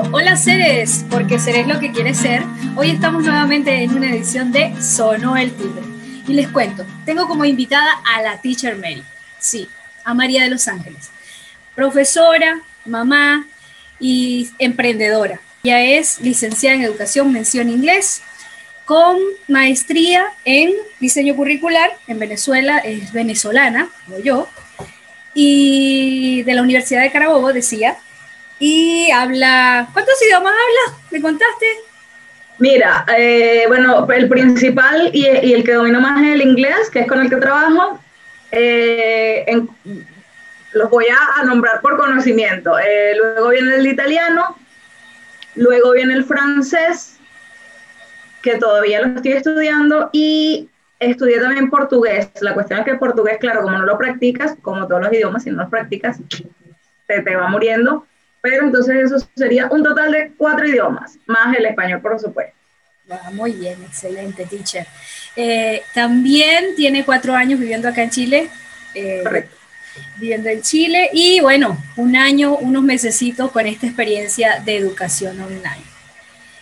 Hola seres, porque seres lo que quieres ser. Hoy estamos nuevamente en una edición de Sonó el Timbre. Y les cuento, tengo como invitada a la Teacher Mary. Sí, a María de los Ángeles. Profesora, mamá y emprendedora. Ella es licenciada en Educación Mención Inglés, con maestría en diseño curricular en Venezuela, es venezolana, como yo, y de la Universidad de Carabobo, decía, y habla, ¿cuántos idiomas habla? ¿Me contaste? Mira, eh, bueno, el principal y, el que domino más es el inglés, que es con el que trabajo. Eh, los voy a, nombrar por conocimiento. Eh, luego viene el italiano, luego viene el francés, que todavía lo estoy estudiando, y estudié también portugués. La cuestión es que el portugués, claro, como no lo practicas, como todos los idiomas, si no los practicas, te, te va muriendo. Pero entonces eso sería un total de cuatro idiomas, más el español, por supuesto. muy bien, excelente, teacher. Eh, también tiene cuatro años viviendo acá en Chile. Eh, Correcto. Viviendo en Chile y bueno, un año, unos mesecitos con esta experiencia de educación online.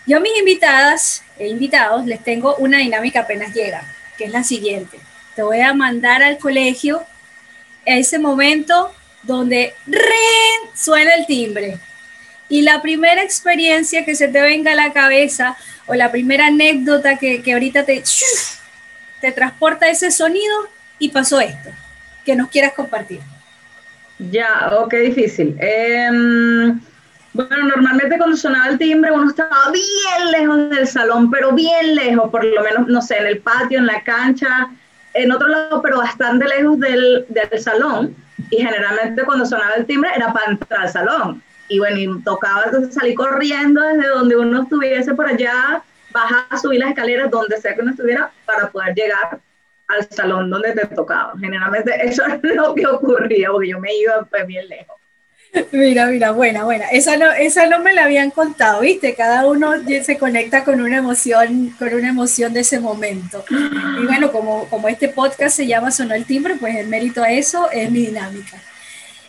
Yo a mis invitadas e invitados les tengo una dinámica apenas llega, que es la siguiente. Te voy a mandar al colegio a ese momento donde ¡ren! suena el timbre. Y la primera experiencia que se te venga a la cabeza o la primera anécdota que, que ahorita te, te transporta ese sonido y pasó esto, que nos quieras compartir. Ya, oh, qué difícil. Em, bueno, normalmente cuando sonaba el timbre uno estaba bien lejos del salón, pero bien lejos, por lo menos, no sé, en el patio, en la cancha, en otro lado, pero bastante lejos del, del salón y generalmente cuando sonaba el timbre era para entrar al salón. Y bueno, tocaba salir corriendo desde donde uno estuviese por allá, bajar, subir las escaleras, donde sea que uno estuviera, para poder llegar al salón donde te tocaba. Generalmente eso es lo que ocurría, porque yo me iba pues, bien lejos. Mira, mira, buena, buena. Esa no, esa no me la habían contado, ¿viste? Cada uno se conecta con una emoción, con una emoción de ese momento. Y bueno, como, como este podcast se llama Sonó el Timbre, pues el mérito a eso es mi dinámica.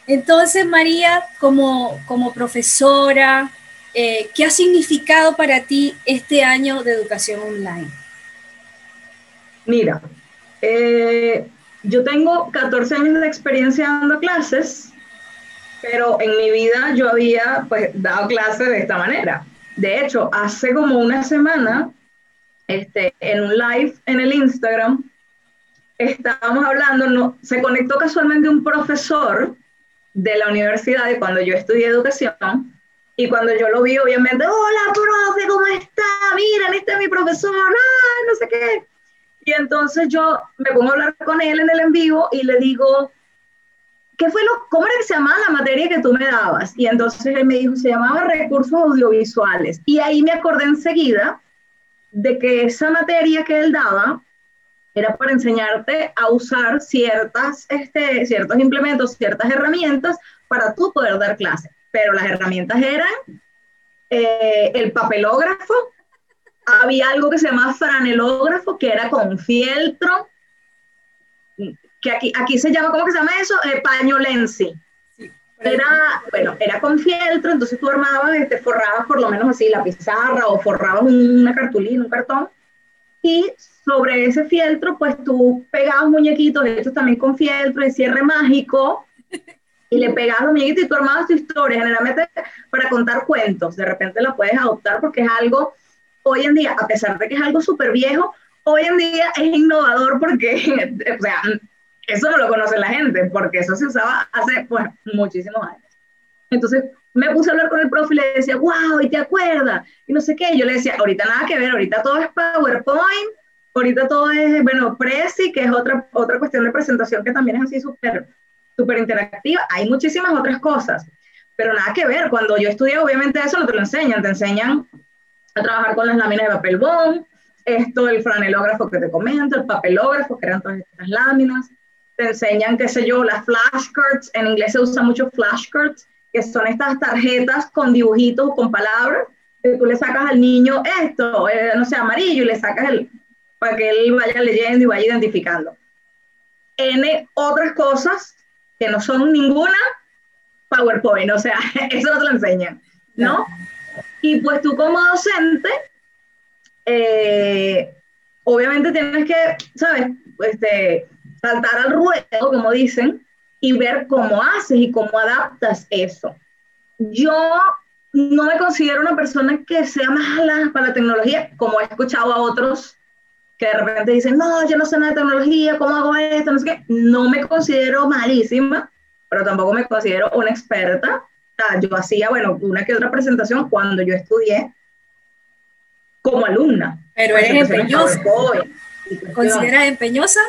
Entonces, María, como, como profesora, eh, ¿qué ha significado para ti este año de educación online? Mira, eh, yo tengo 14 años de experiencia dando clases pero en mi vida yo había pues dado clases de esta manera. De hecho, hace como una semana, este, en un live en el Instagram, estábamos hablando, no, se conectó casualmente un profesor de la universidad de cuando yo estudié educación, y cuando yo lo vi, obviamente, hola, profe, ¿cómo está? Miren, este es mi profesor, ¡Ay, no sé qué. Y entonces yo me pongo a hablar con él en el en vivo y le digo, ¿qué fue lo, cómo era que se llamaba la materia que tú me dabas? Y entonces él me dijo, se llamaba recursos audiovisuales. Y ahí me acordé enseguida de que esa materia que él daba era para enseñarte a usar ciertas, este, ciertos implementos, ciertas herramientas para tú poder dar clases. Pero las herramientas eran eh, el papelógrafo, había algo que se llamaba franelógrafo, que era con fieltro, que aquí, aquí se llama, ¿cómo que se llama eso? Eh, paño lensi. era, bueno, era con fieltro, entonces tú armabas, te este, forrabas por lo menos así la pizarra o forrabas una cartulina, un cartón, y sobre ese fieltro, pues tú pegabas muñequitos hechos también con fieltro de cierre mágico, y le pegabas los muñequitos y tú armabas tu historia, generalmente para contar cuentos, de repente la puedes adoptar porque es algo, hoy en día, a pesar de que es algo súper viejo, hoy en día es innovador porque, o sea, eso no lo conoce la gente, porque eso se usaba hace pues, muchísimos años. Entonces me puse a hablar con el profe y le decía, wow, ¿y te acuerdas? Y no sé qué. Yo le decía, ahorita nada que ver, ahorita todo es PowerPoint, ahorita todo es, bueno, Prezi, que es otra, otra cuestión de presentación que también es así súper súper interactiva. Hay muchísimas otras cosas, pero nada que ver. Cuando yo estudié, obviamente eso no te lo enseñan, te enseñan a trabajar con las láminas de papel bond, esto, el franelógrafo que te comento, el papelógrafo, que eran todas estas láminas, te enseñan, qué sé yo, las flashcards, en inglés se usa mucho flashcards, que son estas tarjetas con dibujitos, con palabras, que tú le sacas al niño esto, eh, no sé, amarillo, y le sacas el, para que él vaya leyendo y vaya identificando. N otras cosas que no son ninguna PowerPoint, o sea, eso no te lo enseñan, ¿no? Y pues tú como docente, eh, obviamente tienes que, ¿sabes? Este, saltar al ruedo, como dicen, y ver cómo haces y cómo adaptas eso. Yo no me considero una persona que sea mala para la tecnología, como he escuchado a otros que de repente dicen, no, yo no sé nada de tecnología, ¿cómo hago esto? No sé qué. No me considero malísima, pero tampoco me considero una experta. yo hacía, bueno, una que otra presentación cuando yo estudié como alumna. Pero eres empeñosa. ¿Consideras empeñosa?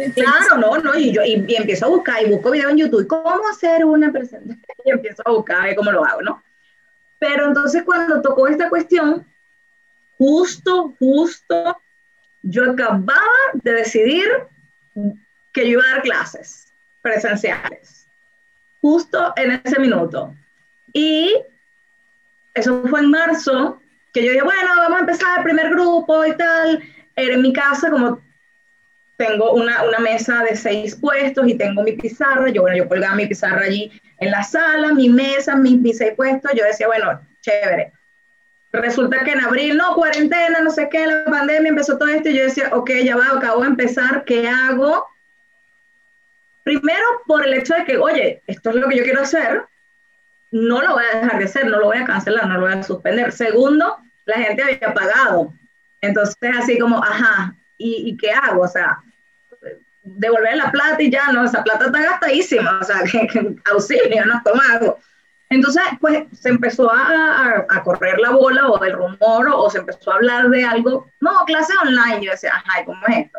Claro, no, no, y yo y, empiezo a buscar y busco video en YouTube, ¿cómo hacer una presentación? Y empiezo a buscar a cómo lo hago, ¿no? Pero entonces cuando tocó esta cuestión, justo, justo, yo acababa de decidir que yo iba a dar clases presenciales, justo en ese minuto. Y eso fue en marzo, que yo dije, bueno, vamos a empezar el primer grupo y tal. Era en mi casa, como tengo una, una, mesa de seis puestos y tengo mi pizarra, yo, bueno, yo colgaba mi pizarra allí en la sala, mi mesa, mis, mis seis puestos, yo decía, bueno, chévere. Resulta que en abril, no, cuarentena, no sé qué, la pandemia, empezó todo esto y yo decía, ok, ya va, acabo de empezar, ¿qué hago? Primero, por el hecho de que, oye, esto es lo que yo quiero hacer, no lo voy a dejar de hacer, no lo voy a cancelar, no lo voy a suspender. Segundo, la gente había pagado. Entonces, así como, ajá, ¿y, qué hago? O sea, devolver la plata y ya, no, esa plata está gastadísima, o sea, que, auxilio, ¿no? ¿Cómo hago? Entonces, pues se empezó a, a, correr la bola o el rumor o, se empezó a hablar de algo, no, clase online, yo decía, ajá, ¿cómo es esto?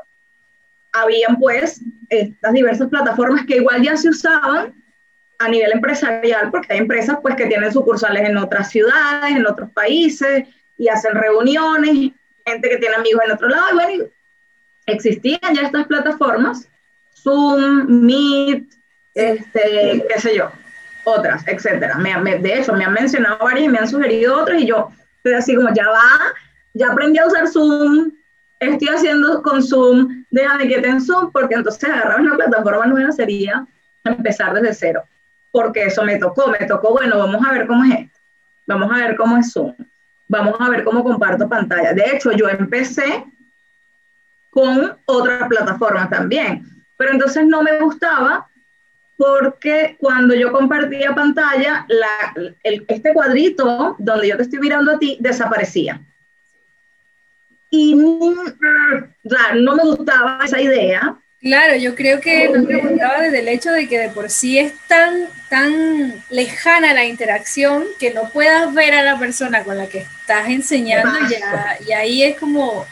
Habían pues estas diversas plataformas que igual ya se usaban a nivel empresarial, porque hay empresas pues que tienen sucursales en otras ciudades, en otros países, y hacen reuniones, gente que tiene amigos en otro lado, y bueno, existían ya estas plataformas, Zoom, Meet, este, qué sé yo, otras, etcétera. de hecho, me han mencionado varias y me han sugerido otras y yo estoy así como, ya va, ya aprendí a usar Zoom, estoy haciendo con Zoom, déjame que en Zoom, porque entonces agarrar una plataforma nueva sería empezar desde cero, porque eso me tocó, me tocó, bueno, vamos a ver cómo es esto, vamos a ver cómo es Zoom, vamos a ver cómo comparto pantalla. De hecho, yo empecé con otra plataforma también, pero entonces no me gustaba porque cuando yo compartía pantalla, este cuadrito donde yo te estoy mirando a ti desaparecía. Y no me gustaba esa idea. Claro, yo creo que nos preguntaba desde el hecho de que de por sí es tan, tan lejana la interacción que no puedas ver a la persona con la que estás enseñando y ahí es como,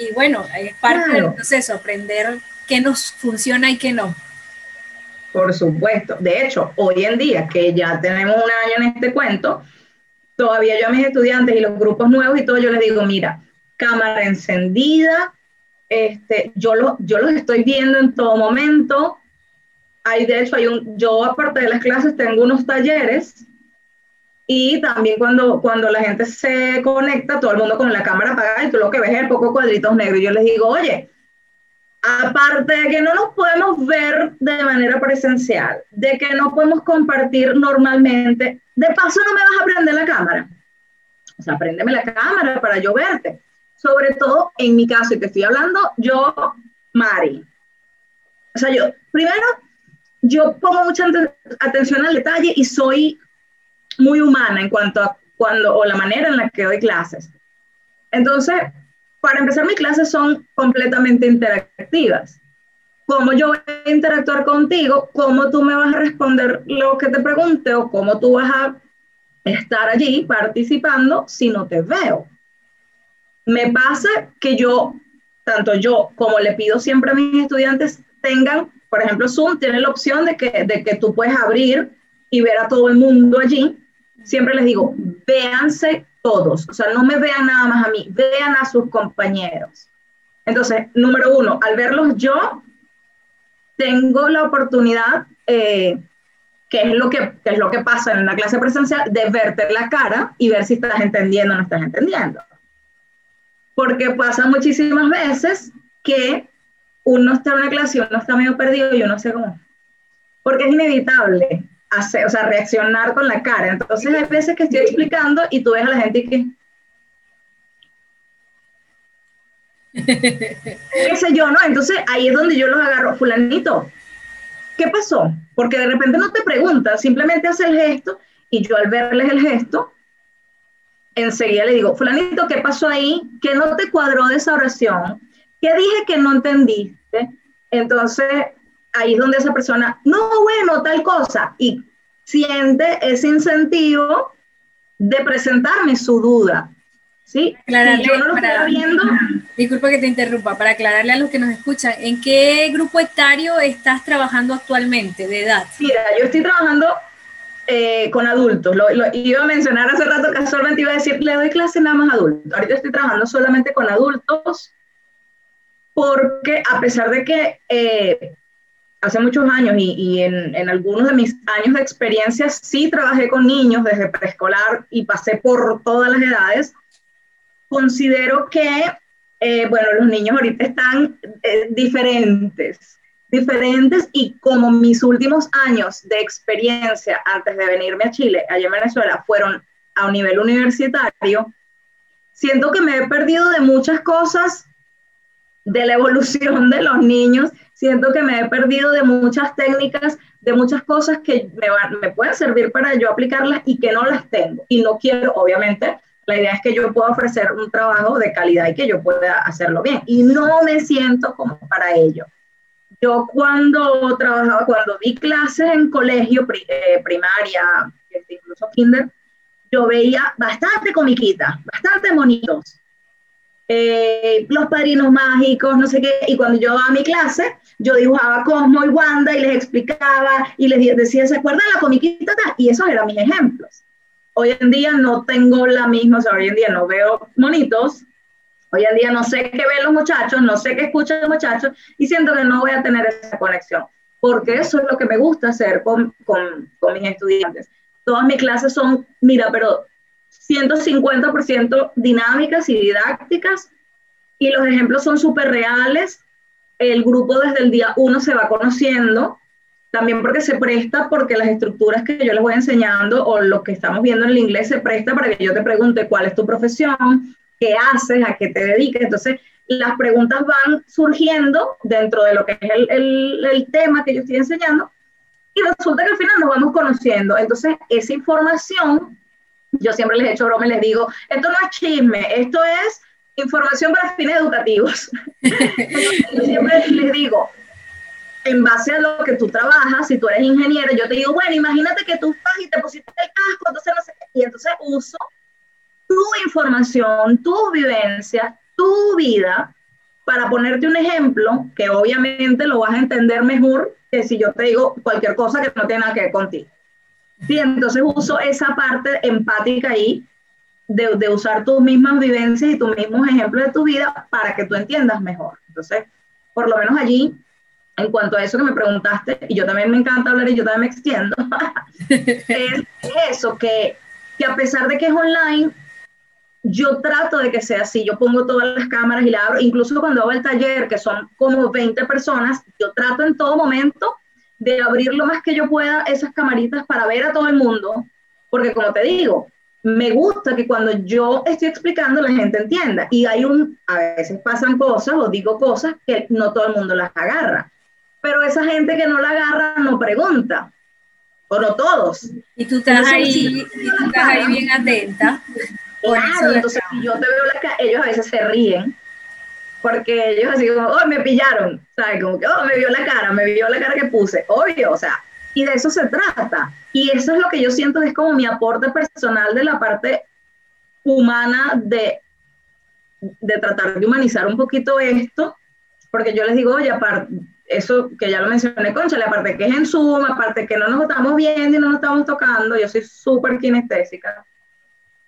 y bueno, es parte del proceso, aprender qué nos funciona y qué no. Por supuesto. De hecho, hoy en día, que ya tenemos un año en este cuento, todavía yo a mis estudiantes y los grupos nuevos y todo, yo les digo, mira, cámara encendida, este, yo, lo, yo los estoy viendo en todo momento. Hay, de hecho, hay un, yo aparte de las clases tengo unos talleres y también cuando, cuando la gente se conecta, todo el mundo con la cámara apagada y tú lo que ves es el poco cuadritos negros. Y yo les digo, oye, aparte de que no nos podemos ver de manera presencial, de que no podemos compartir normalmente, de paso no me vas a prender la cámara. O sea, préndeme la cámara para yo verte. Sobre todo en mi caso, y te estoy hablando, yo, Mari. O sea, yo, primero, yo pongo mucha atención al detalle y soy muy humana en cuanto a cuando, o la manera en la que doy clases. Entonces, para empezar, mis clases son completamente interactivas. Cómo yo voy a interactuar contigo, cómo tú me vas a responder lo que te pregunte o cómo tú vas a estar allí participando si no te veo. Me pasa que yo, tanto yo como le pido siempre a mis estudiantes, tengan, por ejemplo, Zoom tiene la opción de que, de que tú puedes abrir y ver a todo el mundo allí. Siempre les digo, véanse todos, o sea, no me vean nada más a mí, vean a sus compañeros. Entonces, número uno, al verlos yo, tengo la oportunidad, eh, que, es lo que, es lo que pasa en una clase presencial, de verte la cara y ver si estás entendiendo o no estás entendiendo. Porque pasa muchísimas veces que uno está en una clase y uno está medio perdido y uno sé cómo. Porque es inevitable. Hacer, o sea, reaccionar con la cara. Entonces hay veces que estoy explicando y tú ves a la gente que... qué sé yo, ¿no? Entonces ahí es donde yo los agarro, fulanito, ¿qué pasó? Porque de repente no te preguntas, simplemente hace el gesto y yo al verles el gesto, enseguida le digo, fulanito, ¿qué pasó ahí? ¿Qué no te cuadró de esa oración? ¿Qué dije que no entendiste? Entonces, ahí es donde esa persona, no, bueno, tal cosa, y siente ese incentivo de presentarme su duda. ¿Sí? Aclararle, yo no lo estoy viendo. Disculpa que te interrumpa, para aclararle a los que nos escuchan, ¿en qué grupo etario estás trabajando actualmente de edad? Mira, yo estoy trabajando eh, con adultos. Lo, iba a mencionar hace rato, casualmente iba a decir, le doy clase nada más a adultos. Ahorita estoy trabajando solamente con adultos porque a pesar de que eh, hace muchos años y, en, algunos de mis años de experiencia sí trabajé con niños desde preescolar y pasé por todas las edades, considero que, eh, bueno, los niños ahorita están eh, diferentes, diferentes y como mis últimos años de experiencia antes de venirme a Chile, allá en Venezuela, fueron a un nivel universitario, siento que me he perdido de muchas cosas de la evolución de los niños. Siento que me he perdido de muchas técnicas, de muchas cosas que me, me pueden servir para yo aplicarlas y que no las tengo. Y no quiero, obviamente, la idea es que yo pueda ofrecer un trabajo de calidad y que yo pueda hacerlo bien. Y no me siento como para ello. Yo cuando trabajaba, cuando di clases en colegio, eh, primaria, incluso kinder, yo veía bastante comiquitas, bastante monitos eh, los padrinos mágicos, no sé qué, y cuando yo daba mi clase, yo dibujaba Cosmo y Wanda y les explicaba y les decía, ¿se acuerdan la comiquita? Y esos eran mis ejemplos. Hoy en día no tengo la misma, o sea, hoy en día no veo monitos, hoy en día no sé qué ven los muchachos, no sé qué escuchan los muchachos y siento que no voy a tener esa conexión, porque eso es lo que me gusta hacer con, con, con mis estudiantes. Todas mis clases son, mira, pero 150% dinámicas y didácticas y los ejemplos son súper reales. El grupo desde el día uno se va conociendo, también porque se presta, porque las estructuras que yo les voy enseñando o lo que estamos viendo en el inglés se presta para que yo te pregunte cuál es tu profesión, qué haces, a qué te dedicas. Entonces, las preguntas van surgiendo dentro de lo que es el, el, el tema que yo estoy enseñando y resulta que al final nos vamos conociendo. Entonces, esa información yo siempre les he hecho broma y les digo, esto no es chisme, esto es información para fines educativos. yo siempre les digo, en base a lo que tú trabajas, si tú eres ingeniero, yo te digo, bueno, imagínate que tú estás y te pusiste el casco, entonces no sé qué, y entonces uso tu información, tu vivencia, tu vida, para ponerte un ejemplo que obviamente lo vas a entender mejor que si yo te digo cualquier cosa que no tiene nada que ver contigo. Sí, entonces uso esa parte empática ahí de, de, usar tus mismas vivencias y tus mismos ejemplos de tu vida para que tú entiendas mejor. Entonces, por lo menos allí, en cuanto a eso que me preguntaste, y yo también me encanta hablar y yo también me extiendo, es eso, que, que a pesar de que es online, yo trato de que sea así, yo pongo todas las cámaras y la abro, incluso cuando hago el taller, que son como 20 personas, yo trato en todo momento de abrir lo más que yo pueda esas camaritas para ver a todo el mundo, porque como te digo, me gusta que cuando yo estoy explicando la gente entienda y hay un, a veces pasan cosas o digo cosas que no todo el mundo las agarra, pero esa gente que no la agarra no pregunta, o no todos. Y tú estás, ahí, estás ahí bien atenta. Claro, entonces si yo te veo la cara, ellos a veces se ríen porque ellos así como, oh, me pillaron, ¿sabes? Como que, oh, me vio la cara, me vio la cara que puse, obvio, o sea, y de eso se trata. Y eso es lo que yo siento es como mi aporte personal de la parte humana de, de tratar de humanizar un poquito esto, porque yo les digo, oye, aparte, eso que ya lo mencioné, concha, aparte que es en Zoom, aparte que no nos estamos viendo y no nos estamos tocando, yo soy súper kinestésica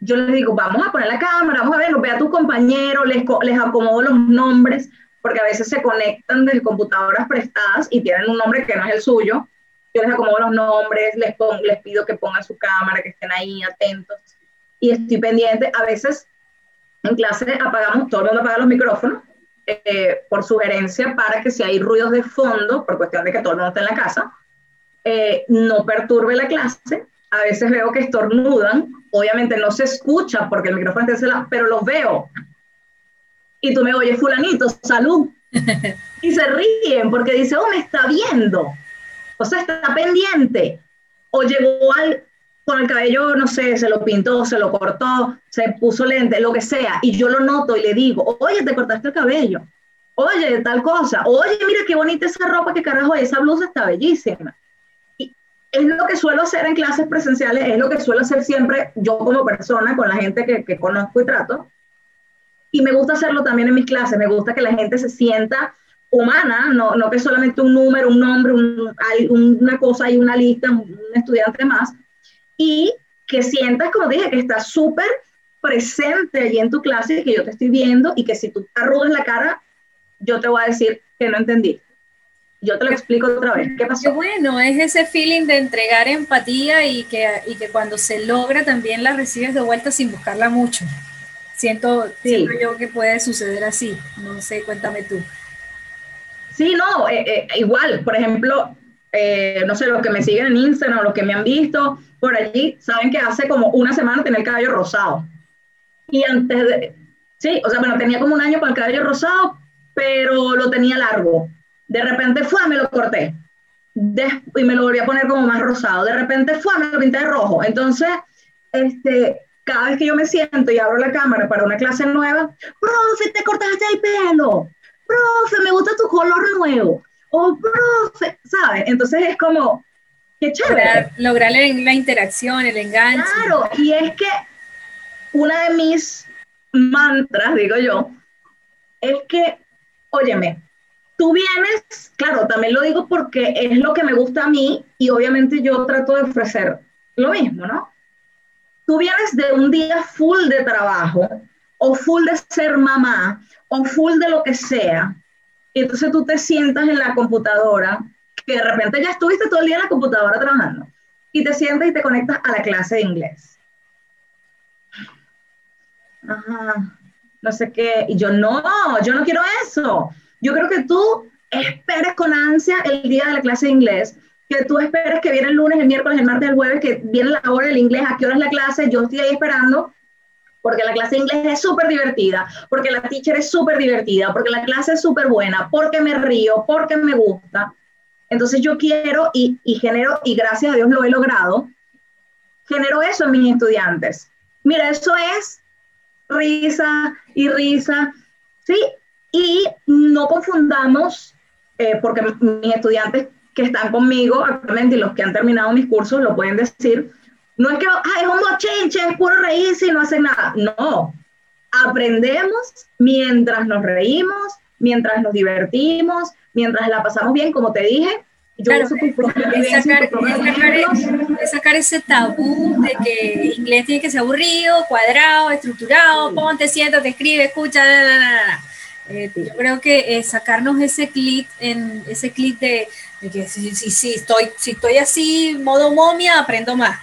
yo les digo, vamos a poner la cámara, vamos a ver, ve a tu compañero, les, les acomodo los nombres, porque a veces se conectan desde computadoras prestadas y tienen un nombre que no es el suyo. Yo les acomodo los nombres, les, les pido que pongan su cámara, que estén ahí atentos y estoy pendiente. A veces en clase apagamos, todo el mundo apaga los micrófonos eh, por sugerencia para que si hay ruidos de fondo, por cuestión de que todo el mundo esté en la casa, eh, no perturbe la clase. A veces veo que estornudan, obviamente no se escucha porque el micrófono está la, pero los veo. Y tú me oyes, fulanito, salud. y se ríen porque dice, oh, me está viendo. O sea, está pendiente. O llegó al, con el cabello, no sé, se lo pintó, se lo cortó, se puso lente, lo que sea. Y yo lo noto y le digo, oye, te cortaste el cabello. Oye, tal cosa. Oye, mira qué bonita esa ropa, qué carajo, esa blusa está bellísima. Es lo que suelo hacer en clases presenciales, es lo que suelo hacer siempre yo como persona, con la gente que, conozco y trato. Y me gusta hacerlo también en mis clases, me gusta que la gente se sienta humana, no, no que solamente un número, un nombre, hay una cosa y una lista, un estudiante más, y que sientas, como dije, que estás súper presente allí en tu clase que yo te estoy viendo y que si tú arrugas la cara, yo te voy a decir que no entendí. Yo te lo explico otra vez. ¿Qué pasó? Qué bueno, es ese feeling de entregar empatía y que, y que cuando se logra también la recibes de vuelta sin buscarla mucho. Siento, siento yo que puede suceder así. No sé, cuéntame tú. Sí, no, eh, eh, igual, por ejemplo, eh, no sé, los que me siguen en Instagram, los que me han visto por allí, saben que hace como una semana tenía el cabello rosado. Y antes de, sí, o sea, bueno, tenía como un año con el cabello rosado, pero lo tenía largo. De repente fue, me lo corté. y me lo volví a poner como más rosado. De repente fue, me lo pinté de rojo. Entonces, este, cada vez que yo me siento y abro la cámara para una clase nueva, profe, te cortaste el pelo profe, me gusta tu color nuevo, oh, profe, ¿sabes? Entonces es como, qué chévere. Lograr, la interacción, el enganche. Claro, y es que una de mis mantras, digo yo, es que, óyeme, tú vienes, claro, también lo digo porque es lo que me gusta a mí y obviamente yo trato de ofrecer lo mismo, ¿no? Tú vienes de un día full de trabajo o full de ser mamá o full de lo que sea, y entonces tú te sientas en la computadora, que de repente ya estuviste todo el día en la computadora trabajando, y te sientas y te conectas a la clase de inglés. Ajá, no sé qué, y yo no, yo no quiero eso. Yo creo que tú esperes con ansia el día de la clase de inglés, que tú esperes que viene el lunes, el miércoles, el martes, el jueves, que viene la hora del inglés, a qué hora es la clase, yo estoy ahí esperando porque la clase de inglés es súper divertida, porque la teacher es súper divertida, porque la clase es súper buena, porque me río, porque me gusta. Entonces yo quiero y, y, genero, y gracias a Dios lo he logrado, genero eso en mis estudiantes. Mira, eso es risa y risa, ¿sí? Y no confundamos, eh, porque mis estudiantes que están conmigo actualmente y los que han terminado mis cursos lo pueden decir, no es que es un mochinche, es puro reírse y no hace nada. No. Aprendemos mientras nos reímos, mientras nos divertimos, mientras la pasamos bien, como te dije. Yo claro, es sacar, sacar, ese tabú de que inglés tiene que ser aburrido, cuadrado, estructurado, ponte, siéntate, escribe, escucha, eh, yo creo que eh, sacarnos ese clip en ese clip de, que si, si, si, estoy si estoy así modo momia aprendo más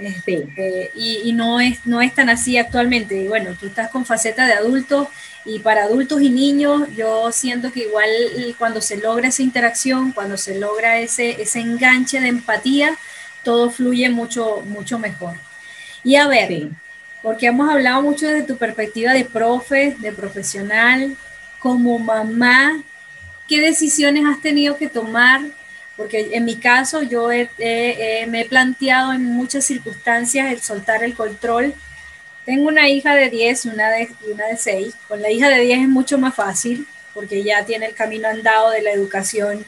este, y, no, es, no es tan así actualmente. Y bueno, tú estás con faceta de adulto y para adultos y niños yo siento que igual cuando se logra esa interacción, cuando se logra ese, ese enganche de empatía, todo fluye mucho, mucho mejor. Y a ver, porque hemos hablado mucho desde tu perspectiva de profe, de profesional, como mamá, ¿qué decisiones has tenido que tomar porque en mi caso yo me he planteado en muchas circunstancias el soltar el control. Tengo una hija de 10 y una de, una de 6. Con la hija de 10 es mucho más fácil porque ya tiene el camino andado de la educación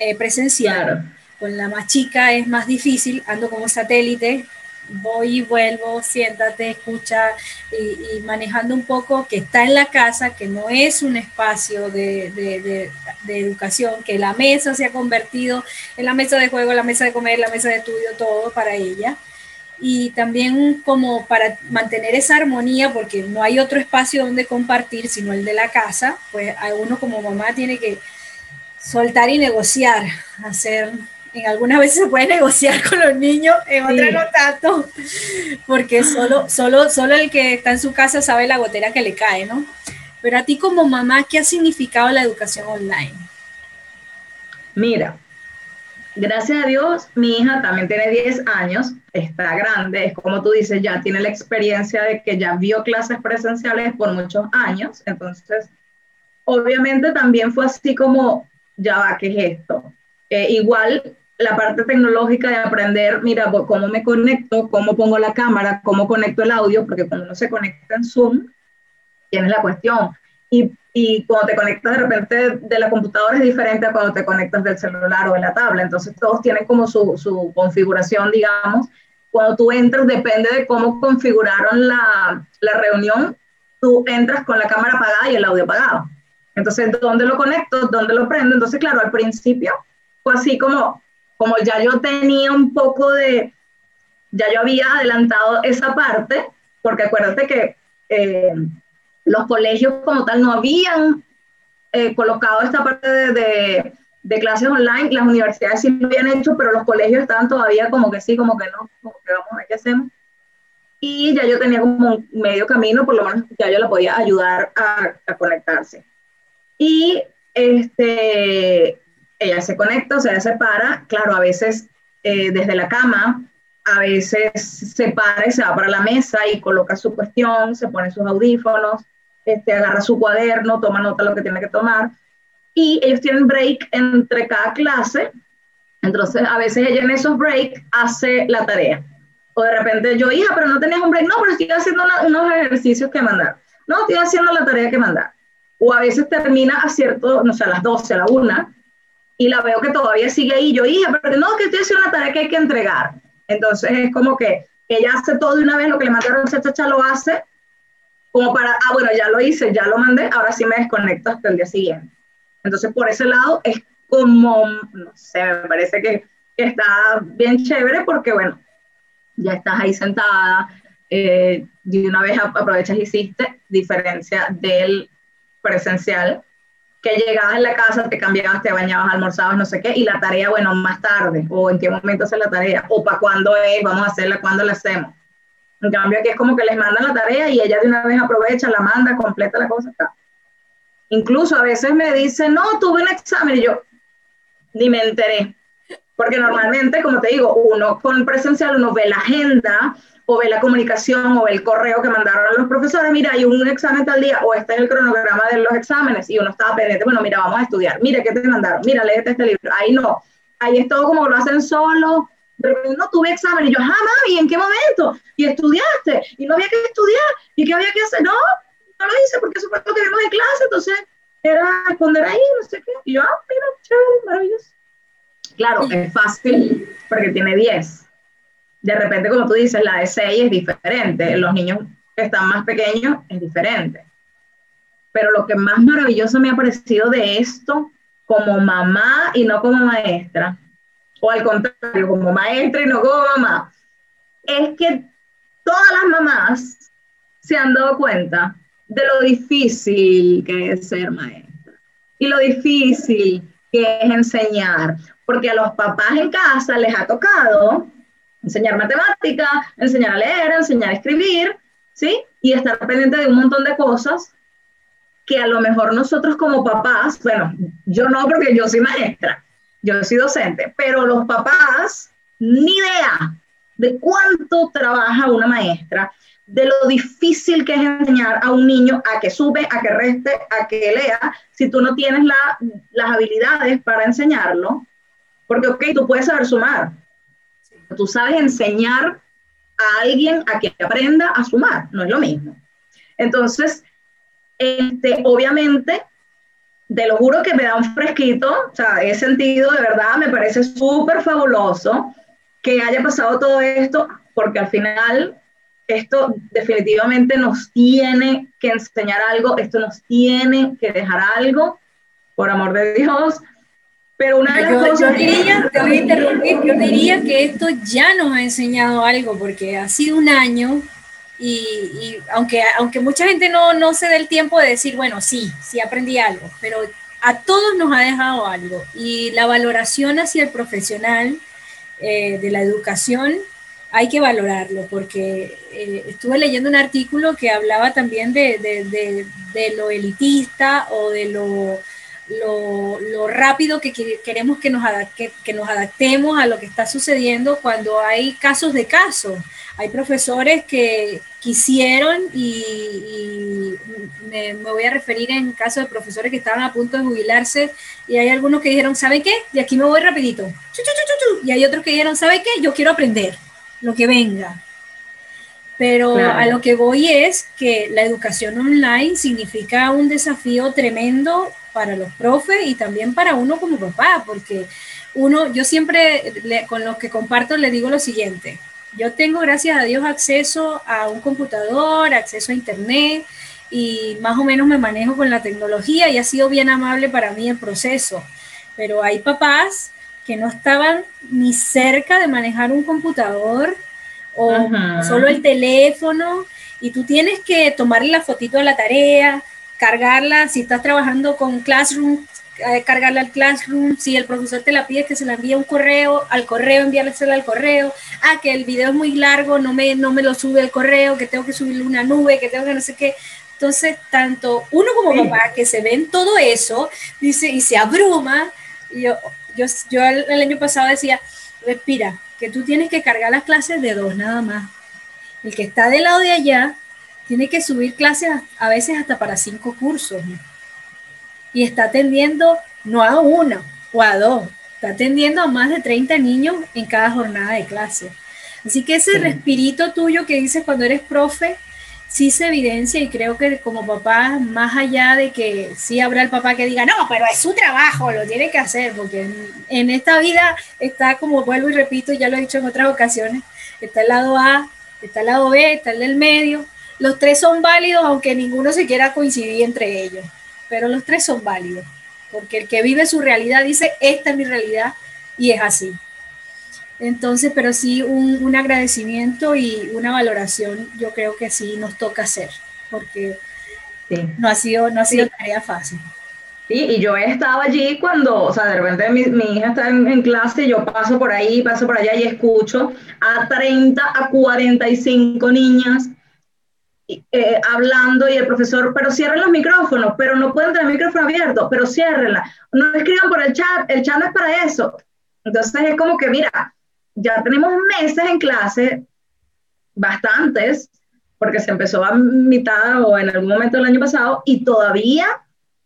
eh, presencial. Con la más chica es más difícil, ando como satélite, voy y vuelvo, siéntate, escucha y, manejando un poco que está en la casa, que no es un espacio de, educación, que la mesa se ha convertido en la mesa de juego, la mesa de comer, la mesa de estudio, todo para ella. Y también como para mantener esa armonía, porque no hay otro espacio donde compartir, sino el de la casa, pues uno como mamá tiene que soltar y negociar, hacer en algunas veces se puede negociar con los niños, en otras no tanto, porque solo, solo, solo el que está en su casa sabe la gotera que le cae, ¿no? Pero a ti como mamá, ¿qué ha significado la educación online? Mira, gracias a Dios, mi hija también tiene 10 años, está grande, es como tú dices, ya tiene la experiencia de que ya vio clases presenciales por muchos años, entonces, obviamente también fue así como, ya va, ¿qué es esto? Eh, igual la parte tecnológica de aprender, mira, cómo me conecto, cómo pongo la cámara, cómo conecto el audio, porque cuando uno se conecta en Zoom, tienes la cuestión. Y, y cuando te conectas de repente de la computadora es diferente a cuando te conectas del celular o de la tabla. Entonces todos tienen como su, su configuración, digamos. Cuando tú entras, depende de cómo configuraron la, la reunión, tú entras con la cámara apagada y el audio apagado. Entonces, ¿dónde lo conecto? ¿Dónde lo prendo? Entonces, claro, al principio fue así como, como ya yo tenía un poco de, ya yo había adelantado esa parte, porque acuérdate que eh, los colegios como tal no habían eh, colocado esta parte de, de, clases online, las universidades sí lo habían hecho, pero los colegios estaban todavía como que sí, como que no, como que vamos a ver qué hacemos. Y ya yo tenía como un medio camino, por lo menos ya yo la podía ayudar a, a conectarse. Y este, ella se conecta, o se para, claro, a veces eh, desde la cama, a veces se para y se va para la mesa y coloca su cuestión, se pone sus audífonos, este, agarra su cuaderno, toma nota de lo que tiene que tomar. Y ellos tienen break entre cada clase, entonces a veces ella en esos breaks hace la tarea. O de repente yo, hija, pero no tenías un break, no, pero estoy haciendo unos ejercicios que mandar. No, estoy haciendo la tarea que mandar. O a veces termina a cierto, no sé, a las 12, a la 1, y la veo que todavía sigue ahí. Yo, hija, pero no, que estoy haciendo una tarea que hay que entregar. Entonces es como que ella hace todo de una vez, lo que le mandaron a chacha lo hace, como para, ah, bueno, ya lo hice, ya lo mandé, ahora sí me desconecto hasta el día siguiente. Entonces, por ese lado, es como, no sé, me parece que, está bien chévere porque, bueno, ya estás ahí sentada, eh, una vez aprovechas y hiciste, diferencia del presencial, que llegabas en la casa, te cambiabas, te bañabas, almorzabas, no sé qué, y la tarea, bueno, más tarde, o en qué momento hacer la tarea, o para cuándo es, vamos a hacerla, cuándo la hacemos. En cambio, aquí es como que les mandan la tarea y ella de una vez aprovecha, la manda, completa la cosa. Está. Incluso a veces me dicen, no, tuve un examen y yo ni me enteré. Porque normalmente, como te digo, uno con presencial, uno ve la agenda, o ve la comunicación o ve el correo que mandaron los profesores, mira, hay un examen tal día, o este es el cronograma de los exámenes, y uno estaba pendiente, bueno, mira, vamos a estudiar, mira, ¿qué te mandaron? Mira, léete este libro. Ahí no, ahí es todo como lo hacen solo, pero no tuve examen, y yo, ah, mami, ¿en qué momento? Y estudiaste, y no había que estudiar, y qué había que hacer, no, no lo hice porque eso fue lo que vimos en clase, entonces era responder ahí, no sé qué, y yo, ah, mira, chévere, maravilloso. Claro, es fácil porque tiene 10 de repente, como tú dices, la de 6 es diferente, los niños que están más pequeños es diferente. Pero lo que más maravilloso me ha parecido de esto, como mamá y no como maestra, o al contrario, como maestra y no como mamá, es que todas las mamás se han dado cuenta de lo difícil que es ser maestra y lo difícil que es enseñar, porque a los papás en casa les ha tocado enseñar matemática, enseñar a leer, enseñar a escribir, ¿sí? Y estar pendiente de un montón de cosas que a lo mejor nosotros como papás, bueno, yo no porque yo soy maestra, yo soy docente, pero los papás, ni idea de cuánto trabaja una maestra, de lo difícil que es enseñar a un niño a que sube, a que reste, a que lea, si tú no tienes la, las habilidades para enseñarlo, porque, ok, tú puedes saber sumar, Tú sabes enseñar a alguien a que aprenda a sumar, no es lo mismo. Entonces, este, obviamente, te lo juro que me da un fresquito, o sea, he sentido de verdad, me parece súper fabuloso que haya pasado todo esto, porque al final esto definitivamente nos tiene que enseñar algo, esto nos tiene que dejar algo, por amor de Dios, pero una de las yo, diría, te voy a interrumpir, yo diría que esto ya nos ha enseñado algo, porque ha sido un año y, aunque, aunque mucha gente no, no se dé el tiempo de decir, bueno, sí, sí aprendí algo, pero a todos nos ha dejado algo. Y la valoración hacia el profesional eh, de la educación hay que valorarlo, porque eh, estuve leyendo un artículo que hablaba también de, de, de, de lo elitista o de lo lo, rápido que queremos que nos, que, nos adaptemos a lo que está sucediendo cuando hay casos de casos. Hay profesores que quisieron y, me, voy a referir en caso de profesores que estaban a punto de jubilarse y hay algunos que dijeron, ¿sabe qué? De aquí me voy rapidito. Y hay otros que dijeron, ¿sabe qué? Yo quiero aprender lo que venga. Pero a lo que voy es que la educación online significa un desafío tremendo para los profes y también para uno como papá, porque uno, yo siempre con los que comparto le digo lo siguiente, yo tengo gracias a Dios acceso a un computador, acceso a internet y más o menos me manejo con la tecnología y ha sido bien amable para mí el proceso, pero hay papás que no estaban ni cerca de manejar un computador o solo el teléfono y tú tienes que tomarle la fotito de la tarea, cargarla, si estás trabajando con Classroom, eh, cargarla al Classroom, si el profesor te la pide que se la envíe un correo, al correo enviársela al correo, ah, que el video es muy largo, no me, no me lo sube el correo, que tengo que subirle una nube, que tengo que no sé qué. Entonces, tanto uno como papá que se ven todo eso, dice, y se abruma, y yo, yo, yo el, el año pasado decía, respira, que tú tienes que cargar las clases de dos nada más. El que está del lado de allá tiene que subir clases a, veces hasta para cinco cursos. Y está atendiendo no a uno o a dos, está atendiendo a más de 30 niños en cada jornada de clase. Así que ese respirito tuyo que dices cuando eres profe, sí se evidencia y creo que como papá, más allá de que sí habrá el papá que diga, no, pero es su trabajo, lo tiene que hacer, porque en, en esta vida está, como vuelvo y repito, ya lo he dicho en otras ocasiones, está el lado A, está el lado B, está el del medio, los tres son válidos, aunque ninguno se quiera coincidir entre ellos, pero los tres son válidos, porque el que vive su realidad dice, esta es mi realidad y es así. Entonces, pero sí un, agradecimiento y una valoración, yo creo que sí nos toca hacer, porque no ha sido, no ha sido tarea fácil. Sí, y yo he estado allí cuando, o sea, de repente mi, hija está en, en, clase, yo paso por ahí, paso por allá y escucho a 30, a 45 niñas eh, hablando y el profesor, pero cierren los micrófonos, pero no pueden tener el micrófono abierto, pero ciérrenla. No escriban por el chat, el chat no es para eso. Entonces es como que, mira, ya tenemos meses en clase, bastantes, porque se empezó a mitad o en algún momento del año pasado, y todavía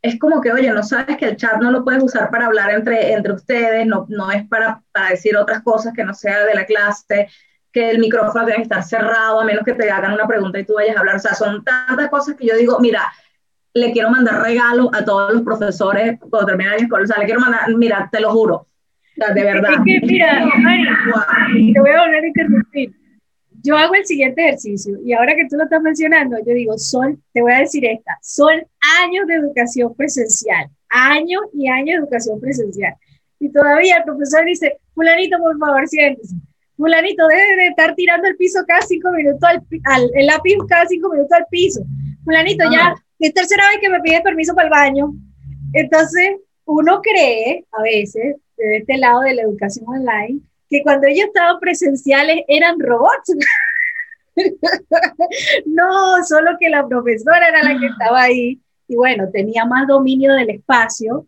es como que, oye, no sabes que el chat no lo puedes usar para hablar entre, entre ustedes, no, no es para, para decir otras cosas que no sea de la clase, que el micrófono debe estar cerrado a menos que te hagan una pregunta y tú vayas a hablar. O sea, son tantas cosas que yo digo, mira, le quiero mandar regalo a todos los profesores cuando terminen la escuela. O sea, le quiero mandar, mira, te lo juro. O sea, de verdad. Es que, mira, te voy a volver a interrumpir. Yo hago el siguiente ejercicio y ahora que tú lo estás mencionando, yo digo, son, te voy a decir esta, son años de educación presencial, años y años de educación presencial. Y todavía el profesor dice, fulanito, por favor, siéntese Fulanito debe de estar tirando el piso cada cinco minutos, al, el lápiz cada cinco minutos al piso. Fulanito, ya es tercera vez que me pide permiso para el baño. Entonces, uno cree a veces, de este lado de la educación online, que cuando ellos estaban presenciales eran robots. no, solo que la profesora era la que estaba ahí y bueno, tenía más dominio del espacio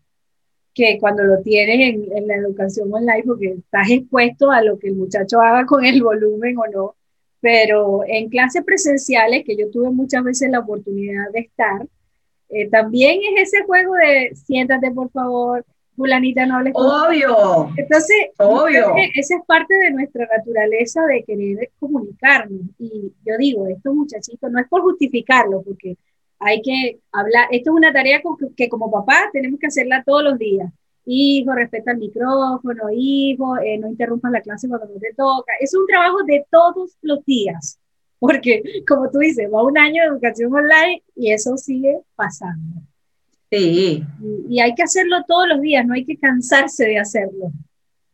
que cuando lo tienes en, la educación online, porque estás expuesto a lo que el muchacho haga con el volumen o no, pero en clases presenciales, que yo tuve muchas veces la oportunidad de estar, eh, también es ese juego de siéntate por favor, fulanita no le Obvio. Entonces, obvio. esa es parte de nuestra naturaleza de querer comunicarnos. Y yo digo, estos muchachitos, no es por justificarlo, porque hay que hablar, esto es una tarea que, como papá tenemos que hacerla todos los días. Hijo, respeta el micrófono, hijo, eh, no interrumpas la clase cuando no te toca. Es un trabajo de todos los días, porque como tú dices, va un año de educación online y eso sigue pasando. Sí. y hay que hacerlo todos los días, no hay que cansarse de hacerlo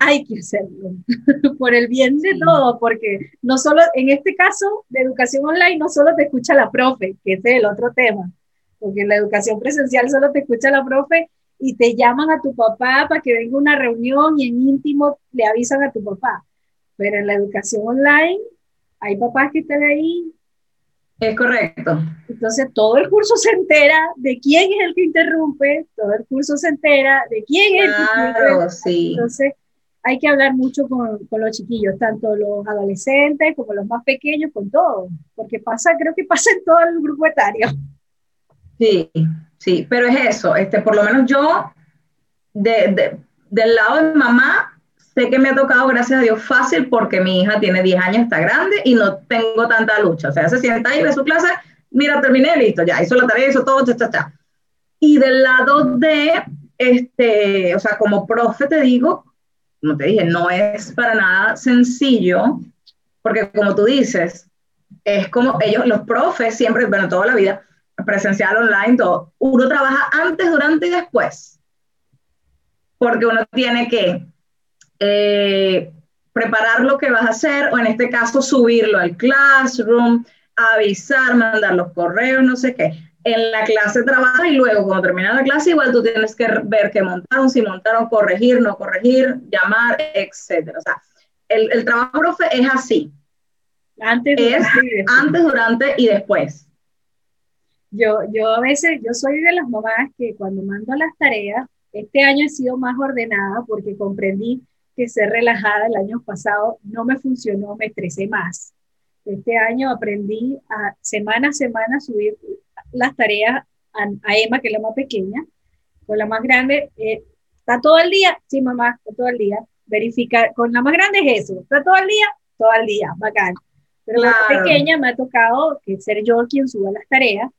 hay que hacerlo por el bien de todo, porque no solo, en este caso de educación online, no solo te escucha la profe, que es el otro tema, porque en la educación presencial solo te escucha la profe y te llaman a tu papá para que venga una reunión y en íntimo le avisan a tu papá. Pero en la educación online hay papás que están ahí. Es correcto. Entonces todo el curso se entera de quién es el que interrumpe, todo el curso se entera de quién es el que sí. Entonces hay que hablar mucho con, los chiquillos, tanto los adolescentes como los más pequeños, con todo, porque pasa, creo que pasa en todo el grupo etario. Sí, sí, pero es eso, este, por lo menos yo, de, del lado de mamá, sé que me ha tocado, gracias a Dios, fácil porque mi hija tiene 10 años, está grande y no tengo tanta lucha. O sea, se sienta ahí, ve su clase, mira, terminé, listo, ya, hizo la tarea, hizo todo, cha, cha, cha. Y del lado de, este, o sea, como profe te digo, como te dije, no es para nada sencillo, porque como tú dices, es como ellos, los profes, siempre, bueno, toda la vida, presencial, online, todo, uno trabaja antes, durante y después, porque uno tiene que eh, preparar lo que vas a hacer, o en este caso subirlo al classroom, avisar, mandar los correos, no sé qué. En la clase trabaja y luego cuando termina la clase igual tú tienes que ver qué montaron, si montaron, corregir, no corregir, llamar, etcétera. O sea, el, el trabajo profe es así. Antes, es antes, durante y después. Yo, yo a veces, yo soy de las mamás que cuando mando las tareas, este año he sido más ordenada porque comprendí que ser relajada el año pasado no me funcionó, me estresé más. Este año aprendí a semana a semana subir las tareas a, Emma, que es la más pequeña, con la más grande, eh, ¿está todo el día? Sí, mamá, está todo el día. Verificar, con la más grande es eso, ¿está todo el día? Todo el día, bacán. Pero la más pequeña me ha tocado que ser yo quien suba las tareas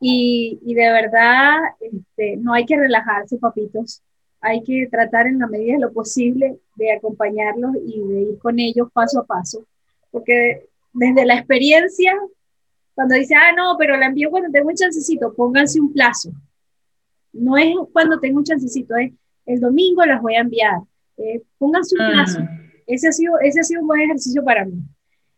y, y de verdad este, no hay que relajarse, papitos hay que tratar en la medida de lo posible de acompañarlos y de ir con ellos paso a paso, porque desde la experiencia, cuando dice, ah, no, pero la envío cuando tengo un chancecito, pónganse un plazo. No es cuando tengo un chancecito, es el domingo las voy a enviar. Eh, pónganse un plazo. Ese ha, sido, ese ha sido un buen ejercicio para mí.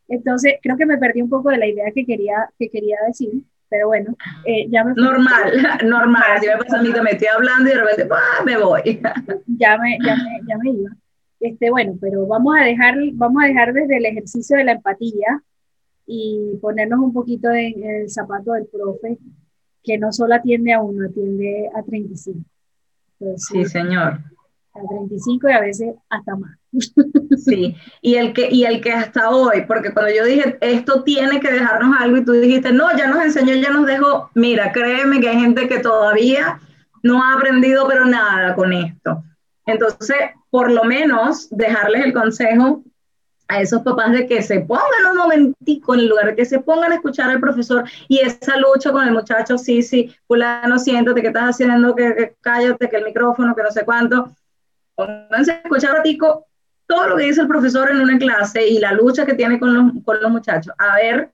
Entonces, creo que me perdí un poco de la idea que quería, que quería decir pero bueno, eh, ya me... Normal, normal, así me pasa a mí que me estoy hablando y de repente ¡ah, me voy. ya, me, ya, me, ya me iba. Este, bueno, pero vamos a, dejar, vamos a dejar desde el ejercicio de la empatía y ponernos un poquito en, el zapato del profe, que no solo atiende a uno, atiende a 35. sí, señor. A 35 y a veces hasta más. Sí, y el, que, y el que hasta hoy, porque cuando yo dije, esto tiene que dejarnos algo y tú dijiste, no, ya nos enseñó, ya nos dejó, mira, créeme que hay gente que todavía no ha aprendido pero nada con esto. Entonces, por lo menos dejarles el consejo a esos papás de que se pongan un momentico en el lugar de que se pongan a escuchar al profesor y esa lucha con el muchacho, sí, sí, fulano, siéntate, que estás haciendo? Que, cállate, que el micrófono, que no sé cuánto. Pónganse a escuchar a ratico todo lo que dice el profesor en una clase y la lucha que tiene con los, con los muchachos, a ver,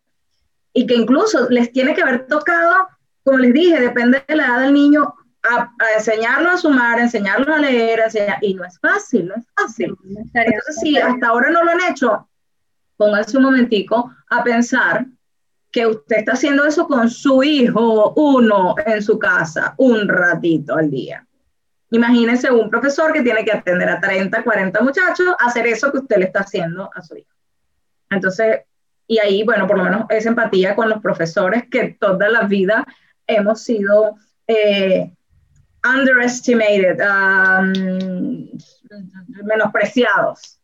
y que incluso les tiene que haber tocado, como les dije, depende de la edad del niño, a, enseñarlo a sumar, enseñarlo a leer, y no es fácil, no es fácil. Entonces, si hasta ahora no lo han hecho, pónganse un momentico a pensar que usted está haciendo eso con su hijo, uno en su casa, un ratito al día. Imagínense un profesor que tiene que atender a 30, 40 muchachos, hacer eso que usted le está haciendo a su hijo. Entonces, y ahí, bueno, por lo menos es empatía con los profesores que toda la vida hemos sido eh, underestimated, um, menospreciados.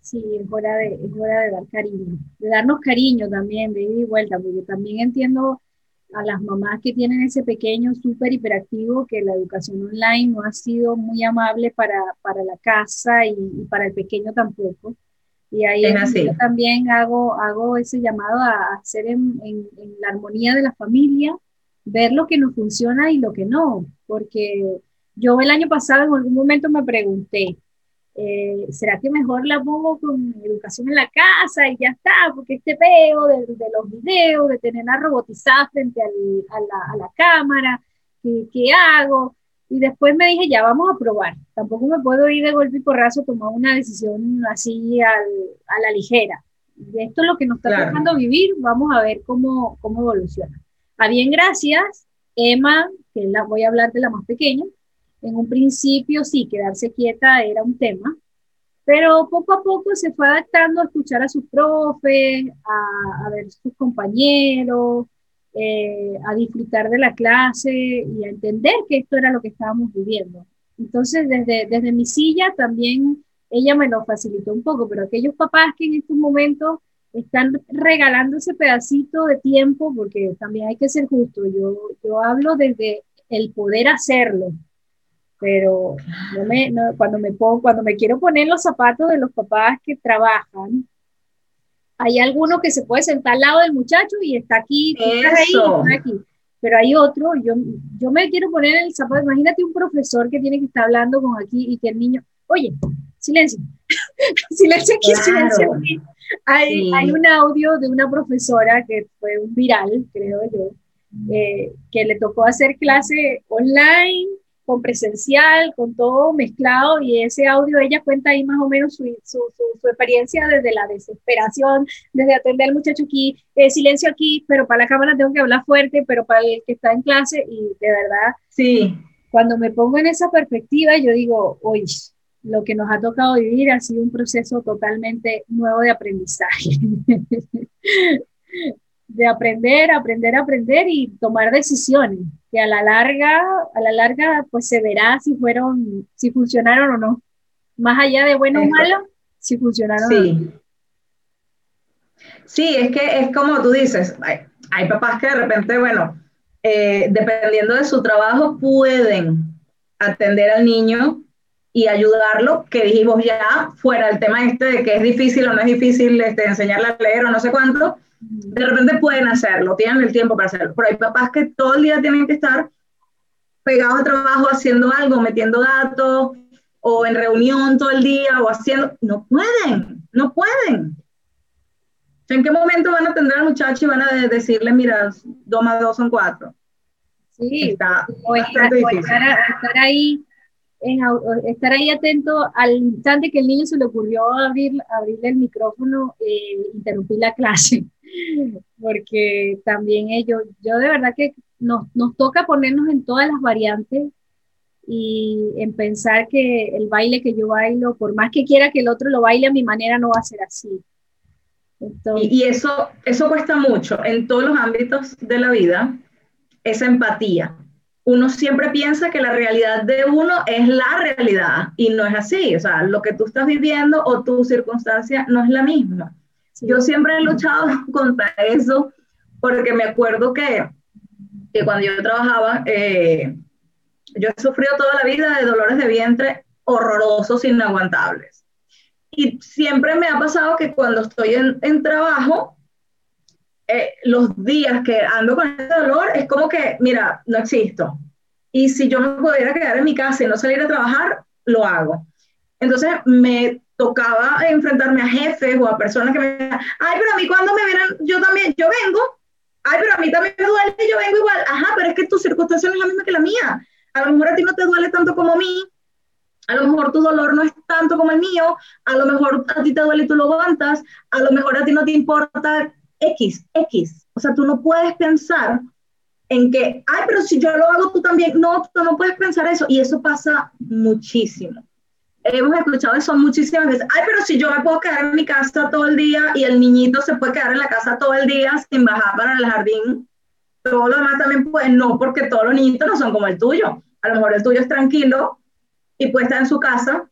Sí, es hora, de, es hora de dar cariño, de darnos cariño también, de ir y vuelta, porque también entiendo a las mamás que tienen ese pequeño súper hiperactivo que la educación online no ha sido muy amable para, para la casa y, para el pequeño tampoco. Y ahí yo también hago, hago ese llamado a hacer en, en, la armonía de la familia, ver lo que nos funciona y lo que no, porque yo el año pasado en algún momento me pregunté, eh, ¿será que mejor la pongo con educación en la casa y ya está? Porque este peo de, los videos, de tenerla robotizada frente a, la, a, la, cámara, ¿qué, ¿qué, hago? Y después me dije, ya vamos a probar. Tampoco me puedo ir de golpe y porrazo a tomar una decisión así al, a la ligera. esto es lo que nos está dejando vivir, vamos a ver cómo, cómo evoluciona. A bien, gracias. Emma, que la, voy a hablar de la más pequeña, en un principio sí, quedarse quieta era un tema, pero poco a poco se fue adaptando a escuchar a sus profes, a, ver sus compañeros, eh, a disfrutar de la clase y a entender que esto era lo que estábamos viviendo. Entonces, desde, desde mi silla también ella me lo facilitó un poco, pero aquellos papás que en estos momentos están regalando ese pedacito de tiempo, porque también hay que ser justo, yo, yo hablo desde el poder hacerlo, pero me, cuando, me pongo, cuando me quiero poner los zapatos de los papás que trabajan, hay alguno que se puede sentar al lado del muchacho y está aquí, ahí, aquí. Pero hay otro, yo, yo me quiero poner el zapato, imagínate un profesor que tiene que estar hablando con aquí y que el niño, oye, silencio, silencio aquí, silencio aquí. Hay, hay, un audio de una profesora que fue un viral, creo yo, eh, que le tocó hacer clase online con presencial, con todo mezclado, y ese audio ella cuenta ahí más o menos su, su, su, experiencia desde la desesperación, desde atender al muchacho aquí, eh, silencio aquí, pero para la cámara tengo que hablar fuerte, pero para el que está en clase, y de verdad, sí. cuando me pongo en esa perspectiva, yo digo, oye, lo que nos ha tocado vivir ha sido un proceso totalmente nuevo de aprendizaje. de aprender, aprender, aprender y tomar decisiones que a la larga, a la larga, pues se verá si fueron, si funcionaron o no. Más allá de bueno o malo, si funcionaron sí. o no. Sí, es que es como tú dices, hay, papás que de repente, bueno, eh, dependiendo de su trabajo, pueden atender al niño y ayudarlo, que dijimos ya, fuera el tema este de que es difícil o no es difícil este, enseñarle a leer o no sé cuánto, de repente pueden hacerlo, tienen el tiempo para hacerlo. Pero hay papás que todo el día tienen que estar pegados al trabajo haciendo algo, metiendo datos o en reunión todo el día o haciendo. No pueden, no pueden. ¿En qué momento van a atender al muchacho y van a decirle, mira, dos más dos son cuatro? Sí, Está o, estar, estar, ahí en, estar ahí atento al instante que el niño se le ocurrió abrir, abrirle el micrófono e interrumpir la clase porque también ellos, yo de verdad que nos, nos toca ponernos en todas las variantes y en pensar que el baile que yo bailo, por más que quiera que el otro lo baile a mi manera, no va a ser así. y, eso, eso cuesta mucho en todos los ámbitos de la vida, esa empatía. Uno siempre piensa que la realidad de uno es la realidad y no es así. O sea, lo que tú estás viviendo o tu circunstancia no es la misma. Yo siempre he luchado contra eso porque me acuerdo que, que cuando yo trabajaba, eh, yo he sufrido toda la vida de dolores de vientre horrorosos, inaguantables. Y siempre me ha pasado que cuando estoy en, en trabajo, eh, los días que ando con ese dolor es como que, mira, no existo. Y si yo me pudiera quedar en mi casa y no salir a trabajar, lo hago. Entonces me tocaba enfrentarme a jefes o a personas que me decían, ay, pero a mí cuando me vienen, yo también, yo vengo, ay, pero a mí también me duele, yo vengo igual, ajá, pero es que tu circunstancia es la misma que la mía, a lo mejor a ti no te duele tanto como a mí, a lo mejor tu dolor no es tanto como el mío, a lo mejor a ti te duele y tú lo aguantas, a lo mejor a ti no te importa X, X, o sea, tú no puedes pensar en que, ay, pero si yo lo hago tú también, no, tú no puedes pensar eso, y eso pasa muchísimo hemos escuchado eso muchísimas veces. Ay, pero si yo me puedo quedar en mi casa todo el día y el niñito se puede quedar en la casa todo el día sin bajar para el jardín, todo lo demás también puede. No, porque todos los niñitos no son como el tuyo. A lo mejor el tuyo es tranquilo y puede estar en su casa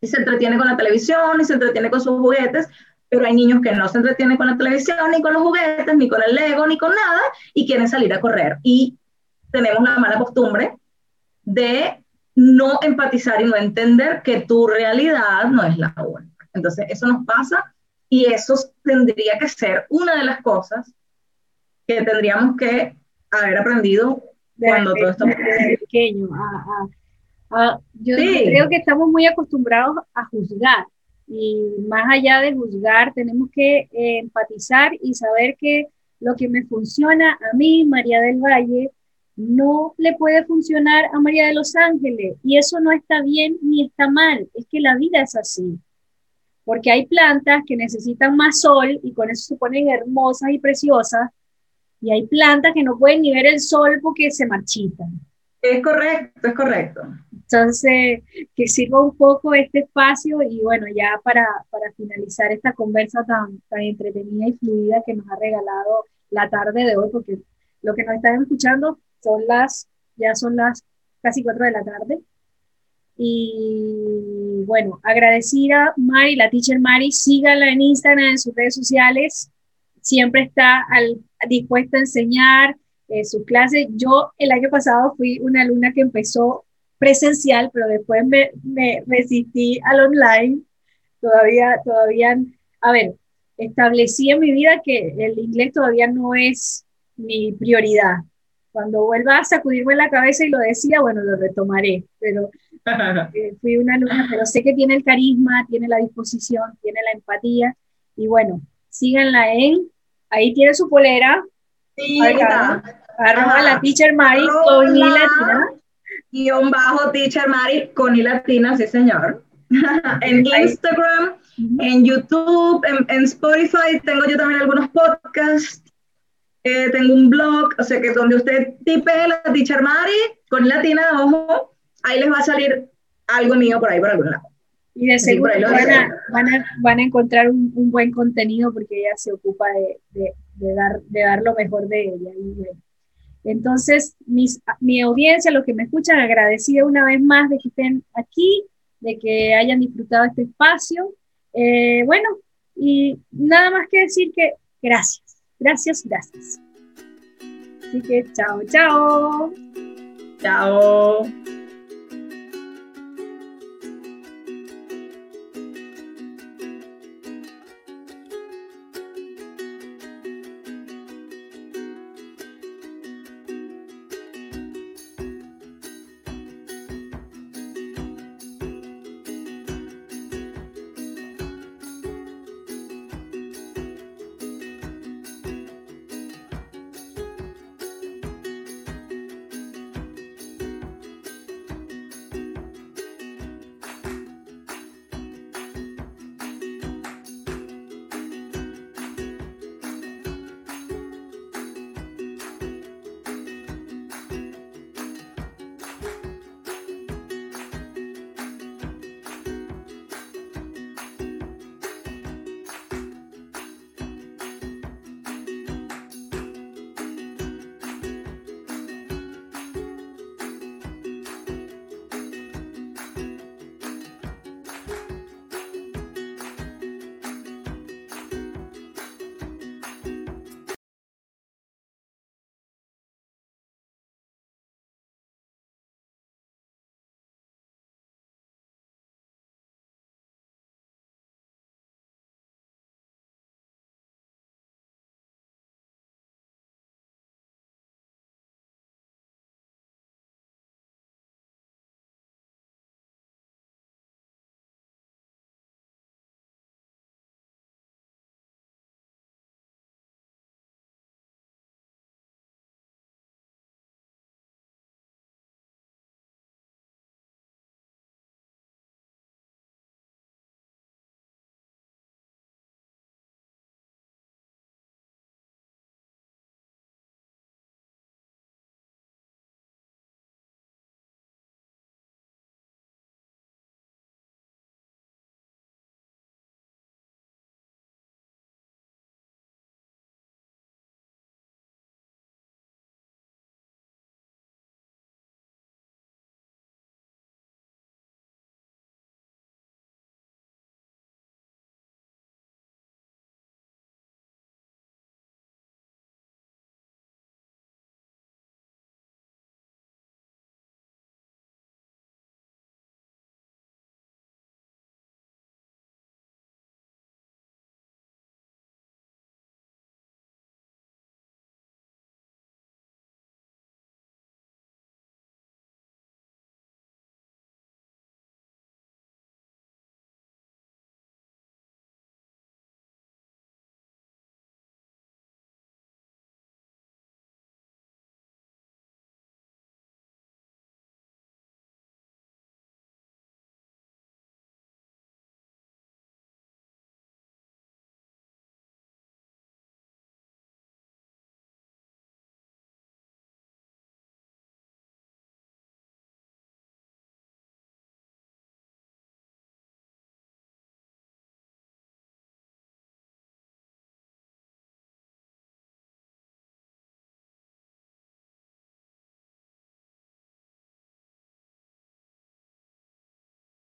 y se entretiene con la televisión y se entretiene con sus juguetes, pero hay niños que no se entretienen con la televisión, ni con los juguetes, ni con el Lego, ni con nada, y quieren salir a correr. Y tenemos la mala costumbre de no empatizar y no entender que tu realidad no es la buena. Entonces, eso nos pasa y eso tendría que ser una de las cosas que tendríamos que haber aprendido cuando todo esto pequeño. yo creo que estamos muy acostumbrados a juzgar y más allá de juzgar tenemos que eh, empatizar y saber que lo que me funciona a mí, María del Valle, no le puede funcionar a María de los Ángeles y eso no está bien ni está mal, es que la vida es así. Porque hay plantas que necesitan más sol y con eso se ponen hermosas y preciosas y hay plantas que no pueden ni ver el sol porque se marchitan. Es correcto, es correcto. Entonces, que sirva un poco este espacio y bueno, ya para, para finalizar esta conversa tan, tan entretenida y fluida que nos ha regalado la tarde de hoy, porque lo que nos están escuchando son las, ya son las casi 4 de la tarde. Y bueno, agradecida Mari, la teacher Mari, síganla en Instagram, en sus redes sociales, siempre está al, dispuesta a enseñar eh, sus clases. Yo el año pasado fui una alumna que empezó presencial, pero después me, me resistí al online. Todavía, todavía, a ver, establecí en mi vida que el inglés todavía no es mi prioridad. Cuando vuelva a sacudirme la cabeza y lo decía, bueno, lo retomaré, pero eh, fui una alumna, pero sé que tiene el carisma, tiene la disposición, tiene la empatía, y bueno, síganla en, ahí tiene su polera, sí, arroba la teacher Mari con I latina. Guión bajo teacher Mari con I latina, sí señor. en Instagram, en YouTube, en, Spotify, tengo yo también algunos podcasts, eh, tengo un blog, o sea que donde usted tipe la teacher Mari con latina, ojo, ahí les va a salir algo mío por ahí, por algún lado. Y de seguro van, a, van, a, van, a, encontrar un, un, buen contenido porque ella se ocupa de, de, de, dar, de dar lo mejor de ella. Entonces, mis, mi audiencia, los que me escuchan, agradecida una vez más de que estén aquí, de que hayan disfrutado este espacio. Eh, bueno, y nada más que decir que gracias, gracias, gracias. Así que chao, chao. Chao.